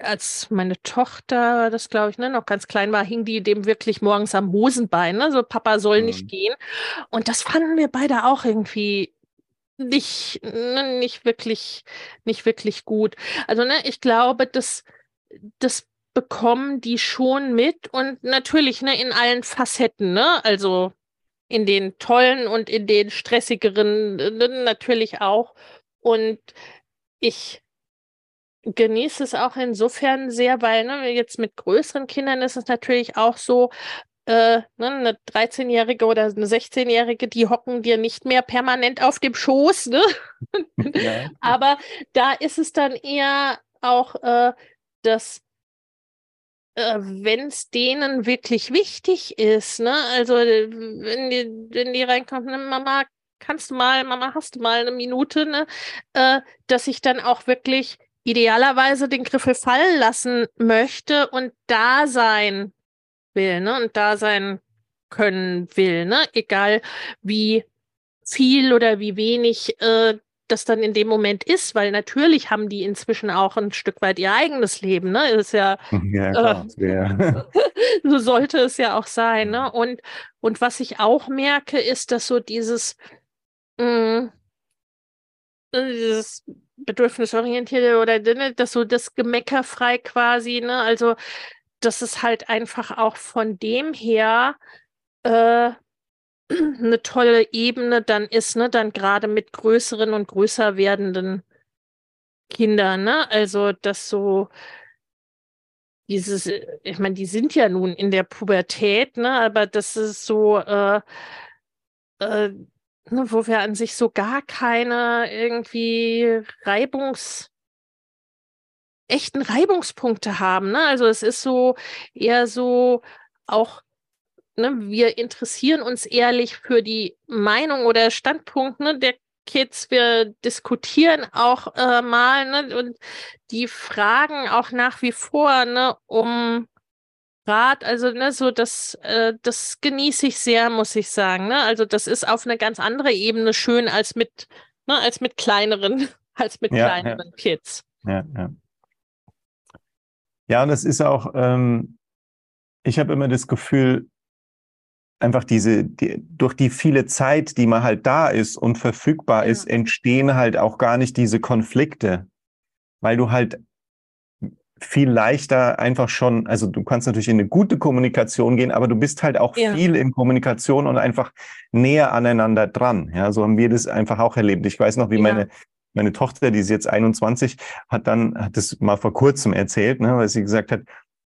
als meine Tochter, das glaube ich, ne, noch ganz klein war, hing die dem wirklich morgens am Hosenbein, ne? So Papa soll mhm. nicht gehen. Und das fanden wir beide auch irgendwie nicht, ne, nicht wirklich, nicht wirklich gut. Also, ne, ich glaube, dass das bekommen die schon mit und natürlich, ne, in allen Facetten, ne? Also in den tollen und in den stressigeren ne, natürlich auch. Und ich genieße es auch insofern sehr, weil ne, jetzt mit größeren Kindern ist es natürlich auch so, äh, ne, eine 13-Jährige oder eine 16-Jährige, die hocken dir nicht mehr permanent auf dem Schoß. Ne? [laughs] Ja. Aber da ist es dann eher auch äh, das äh, wenn es denen wirklich wichtig ist, ne? Also wenn die, wenn die reinkommt, ne, Mama, kannst du mal, Mama, hast du mal eine Minute, ne? Äh, dass ich dann auch wirklich idealerweise den Griffel fallen lassen möchte und da sein will, ne? Und da sein können will, ne? Egal wie viel oder wie wenig äh, das dann in dem Moment ist, weil natürlich haben die inzwischen auch ein Stück weit ihr eigenes Leben, ne? Ist ja, [laughs] ja, klar, äh, [laughs] so sollte es ja auch sein, ne? Und, und was ich auch merke, ist, dass so dieses, mh, mm, dieses bedürfnisorientierte oder ne, dass so das Gemeckerfrei quasi, ne? Also, dass es halt einfach auch von dem her äh, [clears throat] eine tolle Ebene dann ist, ne, dann gerade mit größeren und größer werdenden Kindern, ne? Also, dass so dieses, ich meine, die sind ja nun in der Pubertät, ne, aber das ist so, äh, äh, ne, wo wir an sich so gar keine irgendwie Reibungs echten Reibungspunkte haben. Ne? Also es ist so eher so auch ne, wir interessieren uns ehrlich für die Meinung oder Standpunkt ne, der Kids. Wir diskutieren auch äh, mal ne, und die fragen auch nach wie vor ne, um Rat. Also ne, so das, äh, das genieße ich sehr, muss ich sagen. Ne? Also das ist auf eine ganz andere Ebene schön als mit, ne, als mit kleineren, [laughs] als mit ja, kleineren ja. Kids. Ja, ja. Ja, und es ist auch, ähm, ich habe immer das Gefühl, einfach diese, die, durch die viele Zeit, die man halt da ist und verfügbar ja. ist, entstehen halt auch gar nicht diese Konflikte, weil du halt viel leichter einfach schon, also du kannst natürlich in eine gute Kommunikation gehen, aber du bist halt auch ja. viel in Kommunikation und einfach näher aneinander dran. Ja, so haben wir das einfach auch erlebt. Ich weiß noch, wie ja. meine meine Tochter, die ist jetzt 21, hat dann hat das mal vor kurzem erzählt, ne, weil sie gesagt hat,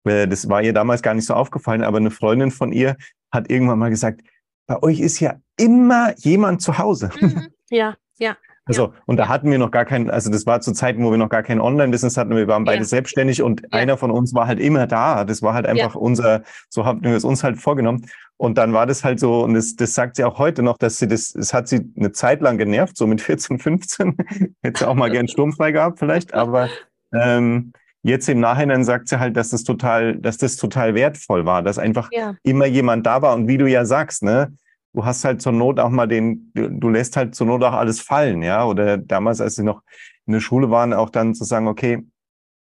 äh, das war ihr damals gar nicht so aufgefallen, aber eine Freundin von ihr hat irgendwann mal gesagt, bei euch ist ja immer jemand zu Hause. Mhm. Ja, ja. [laughs] Also, ja. und da hatten wir noch gar keinen, also das war zu Zeiten, wo wir noch gar kein Online-Business hatten, wir waren beide ja. selbstständig und ja. einer von uns war halt immer da. Das war halt einfach unser, so haben wir es uns halt vorgenommen. Und dann war das halt so, und das, das sagt sie auch heute noch, dass sie das, das hat sie eine Zeit lang genervt, so mit [laughs] 14, 15. Hätte sie auch mal gern sturmfrei gehabt vielleicht, aber ähm, jetzt im Nachhinein sagt sie halt, dass das total, dass das total wertvoll war, dass einfach ja. immer jemand da war. Und wie du ja sagst, ne, du hast halt zur Not auch mal den, du lässt halt zur Not auch alles fallen, ja. Oder damals, als sie noch in der Schule waren, auch dann zu sagen, okay,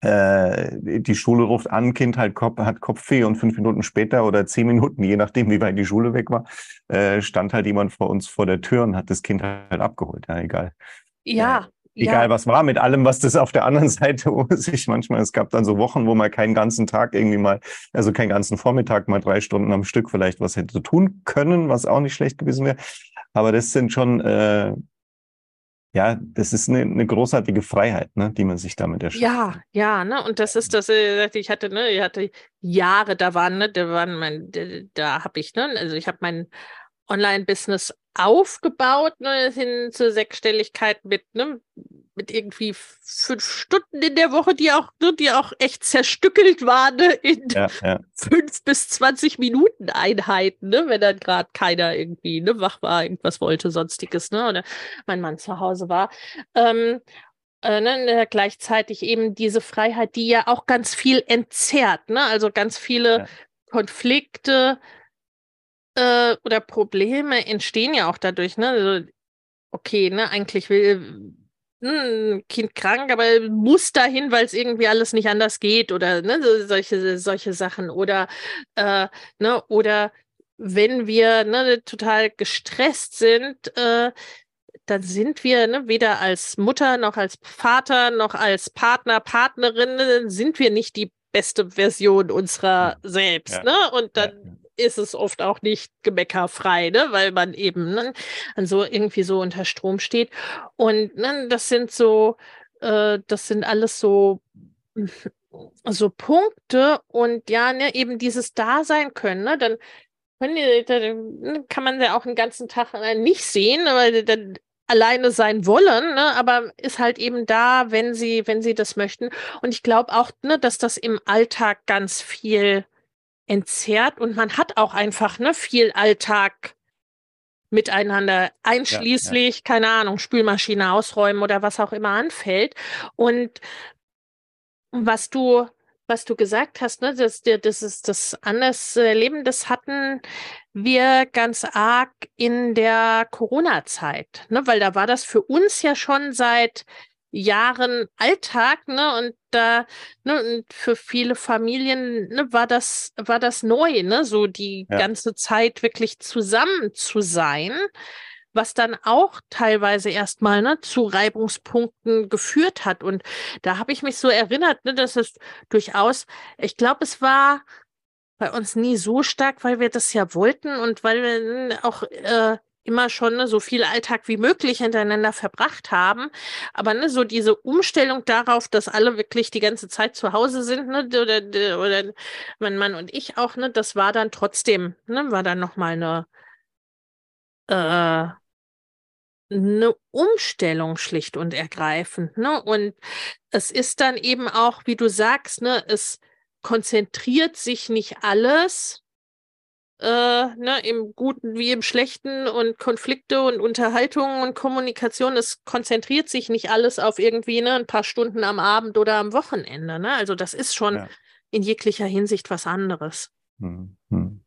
äh, die Schule ruft an, Kind halt Kopf, hat Kopfweh und fünf Minuten später oder zehn Minuten, je nachdem, wie weit die Schule weg war, äh, stand halt jemand vor uns vor der Tür und hat das Kind halt abgeholt. Ja, egal. Ja, egal ja. was war, mit allem, was das auf der anderen [laughs] Seite sich manchmal, es gab dann so Wochen, wo man keinen ganzen Tag irgendwie mal, also keinen ganzen Vormittag mal drei Stunden am Stück vielleicht was hätte tun können, was auch nicht schlecht gewesen wäre. Aber das sind schon, äh, ja, das ist eine, eine großartige Freiheit, ne, die man sich damit erschafft. Ja, ja, ne, und das ist das, äh, ich hatte, ne, ich hatte Jahre, da waren, ne, da waren mein, da habe ich, ne, also ich habe mein Online-Business aufgebaut, ne, hin zur Sechsstelligkeit mit, ne, mit irgendwie fünf Stunden in der Woche, die auch, ne, die auch echt zerstückelt waren ne, in ja, ja. fünf bis zwanzig Minuten Einheiten, ne, wenn dann gerade keiner irgendwie ne, wach war, irgendwas wollte, sonstiges, ne, oder mein Mann zu Hause war. Ähm, äh, ne, gleichzeitig eben diese Freiheit, die ja auch ganz viel entzerrt, ne, also ganz viele ja. Konflikte, äh, oder Probleme entstehen ja auch dadurch, ne? Also, okay, ne, eigentlich will ein Kind krank, aber muss dahin, weil es irgendwie alles nicht anders geht oder ne, so, solche, solche Sachen. Oder, äh, ne, oder wenn wir ne, total gestresst sind, äh, dann sind wir ne, weder als Mutter noch als Vater noch als Partner, Partnerin, ne, sind wir nicht die beste Version unserer selbst. Ja. Ne? Und dann ist es oft auch nicht gemeckerfrei, ne? weil man eben ne, so irgendwie so unter Strom steht. Und ne, das sind so, äh, das sind alles so [laughs] so Punkte und ja, ne, eben dieses Dasein können, ne, dann, die, dann ne, kann man ja auch den ganzen Tag äh, nicht sehen, weil dann alleine sein wollen, ne, aber ist halt eben da, wenn sie, wenn sie das möchten. Und ich glaube auch, ne, dass das im Alltag ganz viel entzerrt und man hat auch einfach ne, viel Alltag miteinander, einschließlich, ja, ja. keine Ahnung, Spülmaschine ausräumen oder was auch immer anfällt. Und was du, was du gesagt hast, ne, das, das ist das anders Leben, das hatten wir ganz arg in der Corona-Zeit, ne, weil da war das für uns ja schon seit Jahren Alltag, ne? Und da, ne, und für viele Familien ne, war das, war das neu, ne? So die ja. ganze Zeit wirklich zusammen zu sein, was dann auch teilweise erstmal ne, zu Reibungspunkten geführt hat. Und da habe ich mich so erinnert, ne, dass es durchaus, ich glaube, es war bei uns nie so stark, weil wir das ja wollten und weil wir auch äh, immer schon ne, so viel Alltag wie möglich hintereinander verbracht haben. Aber ne, so diese Umstellung darauf, dass alle wirklich die ganze Zeit zu Hause sind, ne, oder, oder mein Mann und ich auch, ne, das war dann trotzdem, ne, war dann nochmal eine, äh, eine Umstellung schlicht und ergreifend. Ne? Und es ist dann eben auch, wie du sagst, ne, es konzentriert sich nicht alles äh, ne, im Guten wie im Schlechten und Konflikte und Unterhaltungen und Kommunikation, es konzentriert sich nicht alles auf irgendwie ne, ein paar Stunden am Abend oder am Wochenende. Ne? Also das ist schon ja. in jeglicher Hinsicht was anderes. Hm, hm.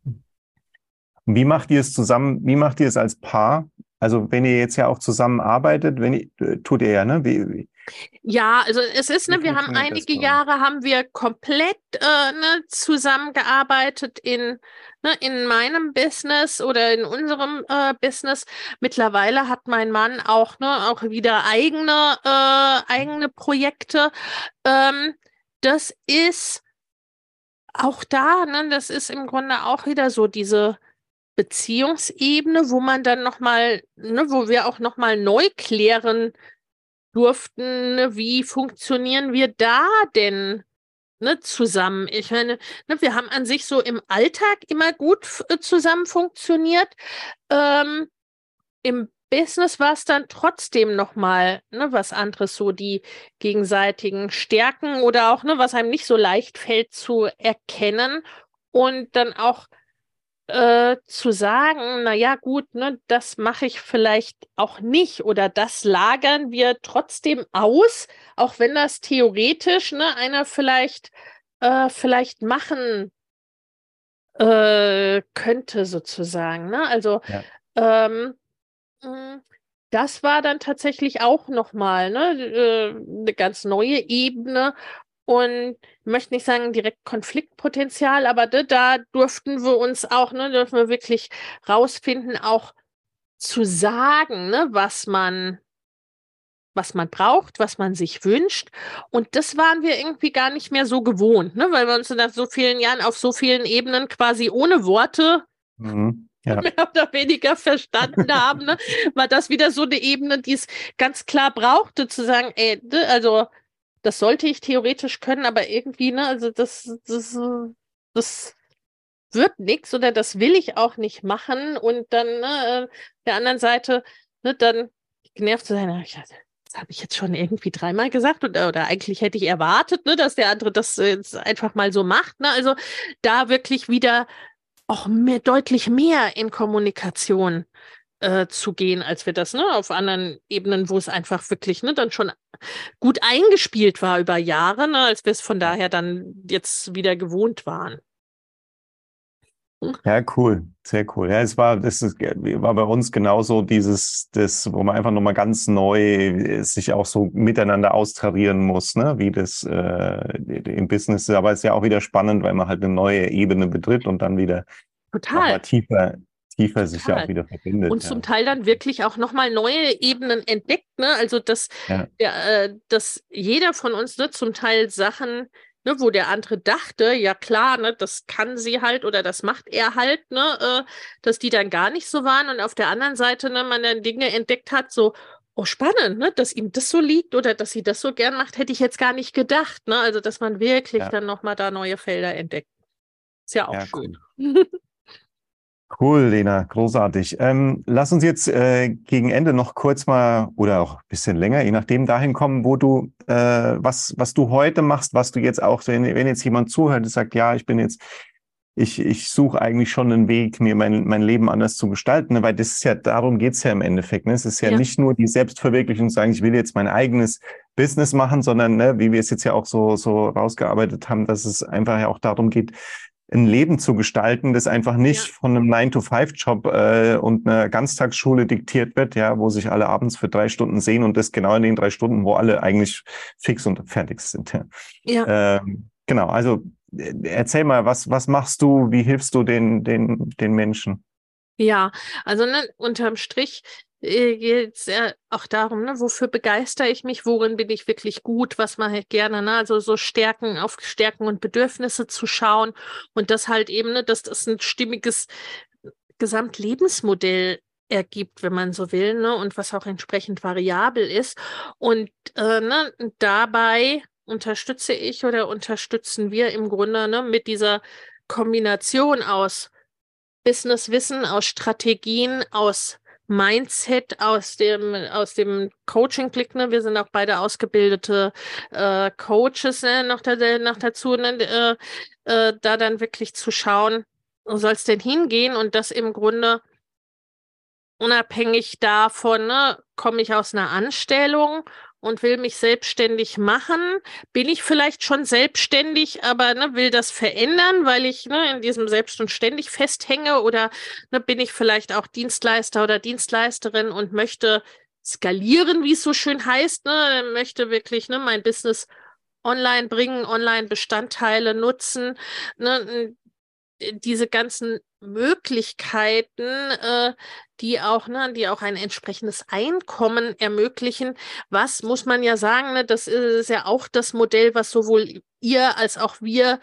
Wie macht ihr es zusammen, wie macht ihr es als Paar? Also wenn ihr jetzt ja auch zusammenarbeitet, wenn ihr, äh, tut ihr ja, ne? Wie, wie, ja, also es ist, ne, wir haben einige Jahre haben wir komplett äh, ne, zusammengearbeitet in, ne, in meinem Business oder in unserem äh, Business. Mittlerweile hat mein Mann auch, ne, auch wieder eigene, äh, eigene Projekte. Ähm, das ist auch da, ne, das ist im Grunde auch wieder so diese Beziehungsebene, wo man dann nochmal, ne, wo wir auch nochmal neu klären durften, ne, wie funktionieren wir da denn ne, zusammen? Ich meine, ne, wir haben an sich so im Alltag immer gut äh, zusammen funktioniert. Ähm, Im Business war es dann trotzdem nochmal ne, was anderes, so die gegenseitigen Stärken oder auch, ne, was einem nicht so leicht fällt zu erkennen und dann auch äh, zu sagen, na ja, gut, ne, das mache ich vielleicht auch nicht oder das lagern wir trotzdem aus, auch wenn das theoretisch ne, einer vielleicht äh, vielleicht machen äh, könnte sozusagen. Ne? Also ja. ähm, hm, das war dann tatsächlich auch nochmal ne, äh, eine ganz neue Ebene. Und ich möchte nicht sagen direkt Konfliktpotenzial, aber da, da durften wir uns auch, ne, dürfen wir wirklich rausfinden, auch zu sagen, ne, was man, was man braucht, was man sich wünscht. Und das waren wir irgendwie gar nicht mehr so gewohnt, ne, weil wir uns nach so vielen Jahren auf so vielen Ebenen quasi ohne Worte mhm ja. [laughs] mehr oder weniger verstanden haben, ne? war das wieder so eine Ebene, die es ganz klar brauchte, zu sagen, ey, ne, also das sollte ich theoretisch können, aber irgendwie, ne, also das, das, das wird nichts oder das will ich auch nicht machen und dann ne, der anderen Seite, ne, dann genervt zu sein, das habe ich jetzt schon irgendwie dreimal gesagt oder, oder eigentlich hätte ich erwartet, ne, dass der andere das jetzt einfach mal so macht. Ne? Also da wirklich wieder auch mehr, deutlich mehr in Kommunikation äh, zu gehen, als wir das ne, auf anderen Ebenen, wo es einfach wirklich ne, dann schon gut eingespielt war über Jahre, ne, als wir es von daher dann jetzt wieder gewohnt waren. Ja, cool, sehr cool. Ja, es war, das ist, war bei uns genauso dieses, das, wo man einfach nochmal ganz neu sich auch so miteinander austarieren muss, ne, wie das äh, im Business ist. Aber es ist ja auch wieder spannend, weil man halt eine neue Ebene betritt und dann wieder Total. tiefer, tiefer sich ja auch wieder verbindet. Und ja. zum Teil dann wirklich auch nochmal neue Ebenen entdeckt, ne? Also dass, ja. der, äh, dass jeder von uns ne, zum Teil Sachen ne, wo der andere dachte, ja klar, ne, das kann sie halt oder das macht er halt, ne, äh, dass die dann gar nicht so waren und auf der anderen Seite, ne, man dann Dinge entdeckt hat, so, oh spannend, ne, dass ihm das so liegt oder dass sie das so gern macht, hätte ich jetzt gar nicht gedacht, ne, also dass man wirklich ja. dann nochmal da neue Felder entdeckt. Ist ja auch ja, schön. Cool. [laughs] Cool, Lena, großartig. Ähm, lass uns jetzt äh, gegen Ende noch kurz mal oder auch ein bisschen länger, je nachdem, dahin kommen, wo du, äh, was, was du heute machst, was du jetzt auch, wenn, wenn jetzt jemand zuhört und sagt, ja, ich bin jetzt, ich, ich suche eigentlich schon einen Weg, mir mein, mein Leben anders zu gestalten, ne? weil das ist ja, darum geht's ja im Endeffekt. Ne? Es ist ja, ja. nicht nur die Selbstverwirklichung, sagen, ich will jetzt mein eigenes Business machen, sondern ne, wie wir es jetzt ja auch so, so rausgearbeitet haben, dass es einfach ja auch darum geht, ein Leben zu gestalten, das einfach nicht ja. von einem 9-to-5-Job äh, und einer Ganztagsschule diktiert wird, ja, wo sich alle abends für drei Stunden sehen und das genau in den drei Stunden, wo alle eigentlich fix und fertig sind. Ja. ja. Ähm, genau, also äh, erzähl mal, was, was machst du, wie hilfst du den, den, den Menschen? Ja, also ne, unterm Strich geht es ja auch darum, ne, wofür begeistere ich mich, worin bin ich wirklich gut, was mache ich gerne, ne? also so Stärken, auf Stärken und Bedürfnisse zu schauen und das halt eben, ne, dass das ein stimmiges Gesamtlebensmodell ergibt, wenn man so will, ne, und was auch entsprechend variabel ist. Und äh, ne, dabei unterstütze ich oder unterstützen wir im Grunde ne, mit dieser Kombination aus Businesswissen, aus Strategien, aus Mindset aus dem, aus dem Coaching-Blick. Ne? Wir sind auch beide ausgebildete äh, Coaches ne? noch, da, noch dazu, ne? äh, äh, da dann wirklich zu schauen, wo soll es denn hingehen und das im Grunde unabhängig davon, ne, komme ich aus einer Anstellung und will mich selbstständig machen, bin ich vielleicht schon selbstständig, aber ne, will das verändern, weil ich ne, in diesem Selbst und ständig festhänge? Oder ne, bin ich vielleicht auch Dienstleister oder Dienstleisterin und möchte skalieren, wie es so schön heißt, ne, möchte wirklich ne, mein Business online bringen, online Bestandteile nutzen, ne, diese ganzen Möglichkeiten, äh, die auch, ne, die auch ein entsprechendes Einkommen ermöglichen. Was muss man ja sagen, ne, das ist ja auch das Modell, was sowohl ihr als auch wir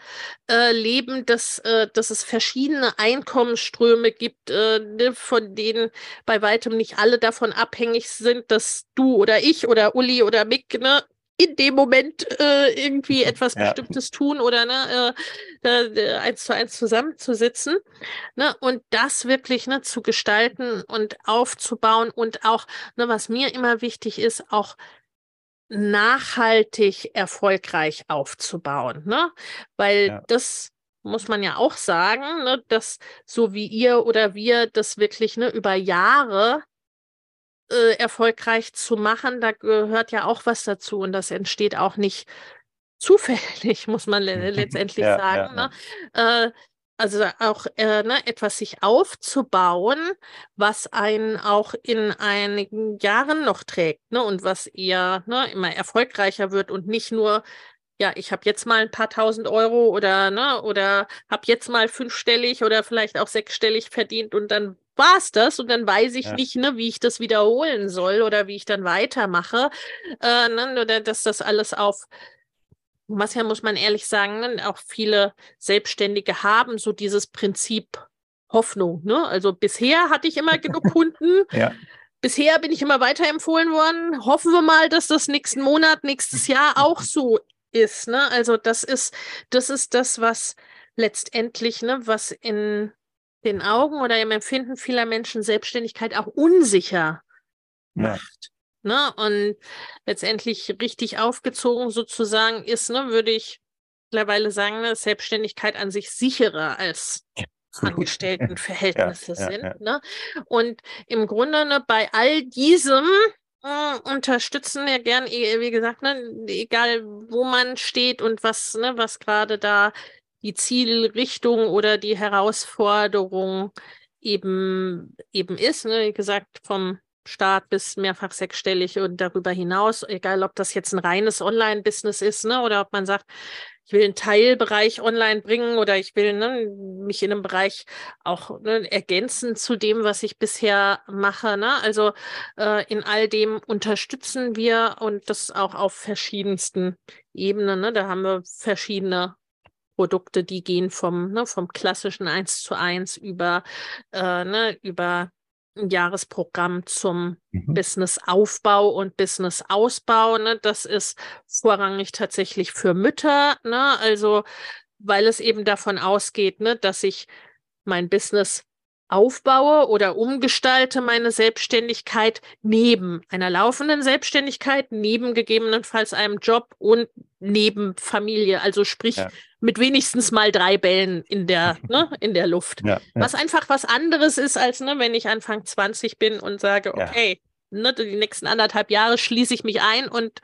äh, leben, dass, äh, dass es verschiedene Einkommensströme gibt, äh, ne, von denen bei weitem nicht alle davon abhängig sind, dass du oder ich oder Uli oder Mick ne, in dem Moment äh, irgendwie etwas ja. Bestimmtes tun oder ne, äh, äh, eins zu eins zusammenzusitzen. Ne, und das wirklich ne, zu gestalten und aufzubauen und auch, ne, was mir immer wichtig ist, auch nachhaltig erfolgreich aufzubauen. Ne? Weil ja. das muss man ja auch sagen, ne, dass so wie ihr oder wir das wirklich ne, über Jahre äh, erfolgreich zu machen, da gehört ja auch was dazu und das entsteht auch nicht [laughs] zufällig, muss man le [laughs] letztendlich ja, sagen. Ja, ne? Äh, also auch äh, ne, etwas sich aufzubauen, was einen auch in einigen Jahren noch trägt ne, und was eher ne, immer erfolgreicher wird und nicht nur, ja, ich habe jetzt mal ein paar tausend Euro oder ne, oder habe jetzt mal fünfstellig oder vielleicht auch sechsstellig verdient und dann war es das und dann weiß ich ja. nicht, ne, wie ich das wiederholen soll oder wie ich dann weitermache, äh, ne, oder dass das alles auf was ja, muss man ehrlich sagen, ne, auch viele Selbstständige haben so dieses Prinzip Hoffnung. Ne? Also bisher hatte ich immer genug [laughs] Kunden. ja. Bisher bin ich immer weiterempfohlen worden. Hoffen wir mal, dass das nächsten Monat, nächstes Jahr auch [laughs] so ist. Ne? Also das ist, das ist das, was letztendlich, ne, was in den Augen oder im Empfinden vieler Menschen Selbstständigkeit auch unsicher macht. Ne? Und letztendlich richtig aufgezogen sozusagen ist, ne, würde ich mittlerweile sagen, ne, Selbstständigkeit an sich sicherer als Angestelltenverhältnisse ja, sind. Ja, Ne? Und im Grunde ne, bei all diesem äh, unterstützen wir gern, wie gesagt, ne, egal wo man steht und was, ne, was gerade da die Zielrichtung oder die Herausforderung eben eben ist. Ne? Wie gesagt, vom Start bis mehrfach sechsstellig und darüber hinaus, egal ob das jetzt ein reines Online-Business ist, ne, oder ob man sagt, ich will einen Teilbereich online bringen oder ich will ne, mich in einem Bereich auch ne, ergänzen zu dem, was ich bisher mache. Ne? Also äh, in all dem unterstützen wir und das auch auf verschiedensten Ebenen. Ne? Da haben wir verschiedene Produkte, die gehen vom, ne, vom klassischen 1 zu 1 über, äh, ne, über ein Jahresprogramm zum mhm. Businessaufbau und Businessausbau. Ne? Das ist vorrangig tatsächlich für Mütter. Ne? Also, weil es eben davon ausgeht, ne, dass ich mein Business aufbaue oder umgestalte meine Selbstständigkeit neben einer laufenden Selbstständigkeit, neben gegebenenfalls einem Job und neben Familie. Also sprich ja. Mit wenigstens mal drei Bällen in der, [laughs] ne, in der Luft. Ja, ja. Was einfach was anderes ist, als ne, wenn ich Anfang 20 bin und sage, okay, ne, die nächsten anderthalb Jahre schließe ich mich ein und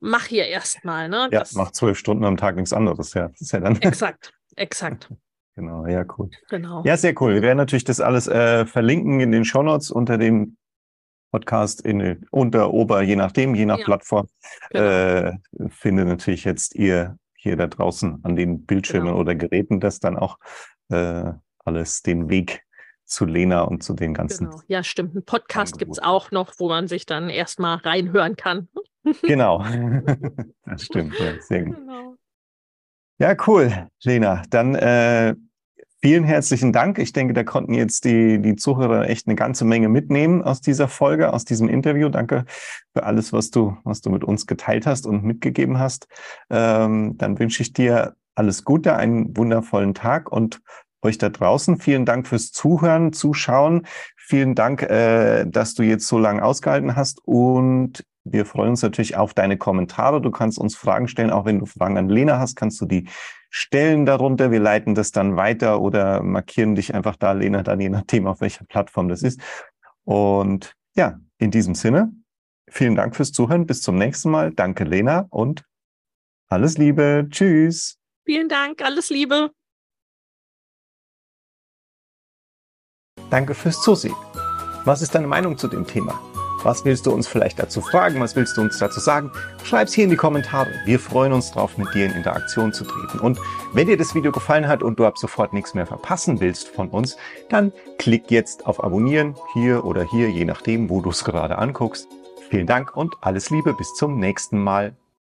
mach hier erstmal. Ne? Ja, mach zwölf Stunden am Tag nichts anderes. Ja, das ist ja dann. Exakt, exakt. [laughs] Genau, ja, cool. Genau. Ja, sehr cool. Wir werden natürlich das alles äh, verlinken in den Shownotes unter dem Podcast in unter, ober, je nachdem, je nach ja. Plattform. Genau. Äh, findet natürlich jetzt ihr hier da draußen an den Bildschirmen genau. oder Geräten das dann auch äh, alles den Weg zu Lena und zu den ganzen. Genau. Ja, stimmt. Ein Podcast gibt es auch noch, wo man sich dann erstmal reinhören kann. [laughs] genau. [laughs] das stimmt, ja, sehr gut. Genau. Ja, cool, Lena. Dann äh, vielen herzlichen Dank. Ich denke, da konnten jetzt die, die Zuhörer echt eine ganze Menge mitnehmen aus dieser Folge, aus diesem Interview. Danke für alles, was du, was du mit uns geteilt hast und mitgegeben hast. Ähm, dann wünsche ich dir alles Gute, einen wundervollen Tag und euch da draußen. Vielen Dank fürs Zuhören, Zuschauen. Vielen Dank, äh, dass du jetzt so lange ausgehalten hast und wir freuen uns natürlich auf deine Kommentare. Du kannst uns Fragen stellen, auch wenn du Fragen an Lena hast, kannst du die stellen darunter. Wir leiten das dann weiter oder markieren dich einfach da, Lena, dann je nachdem, auf welcher Plattform das ist. Und ja, in diesem Sinne, vielen Dank fürs Zuhören. Bis zum nächsten Mal. Danke, Lena, und alles Liebe. Tschüss. Vielen Dank. Alles Liebe. Danke fürs Zusehen. Was ist deine Meinung zu dem Thema? Was willst du uns vielleicht dazu fragen? Was willst du uns dazu sagen? Schreib's hier in die Kommentare. Wir freuen uns drauf, mit dir in Interaktion zu treten. Und wenn dir das Video gefallen hat und du ab sofort nichts mehr verpassen willst von uns, dann klick jetzt auf Abonnieren hier oder hier, je nachdem, wo du es gerade anguckst. Vielen Dank und alles Liebe. Bis zum nächsten Mal.